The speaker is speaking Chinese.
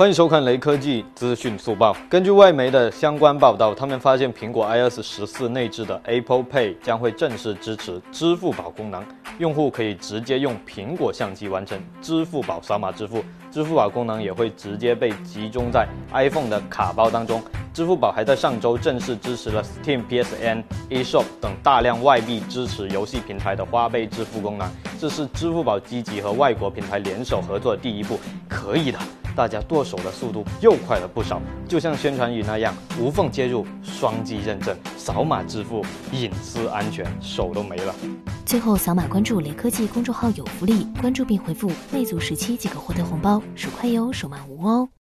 欢迎收看雷科技资讯速报。根据外媒的相关报道，他们发现苹果 iOS 十四内置的 Apple Pay 将会正式支持支付宝功能，用户可以直接用苹果相机完成支付宝扫码支付。支付宝功能也会直接被集中在 iPhone 的卡包当中。支付宝还在上周正式支持了 Steam、PSN、eShop 等大量外币支持游戏平台的花呗支付功能，这是支付宝积极和外国平台联手合作的第一步，可以的。大家剁手的速度又快了不少，就像宣传语那样，无缝接入、双击认证、扫码支付，隐私安全，手都没了。最后扫码关注雷科技公众号有福利，关注并回复“魅族十七”即可获得红包，手快有，手慢无哦。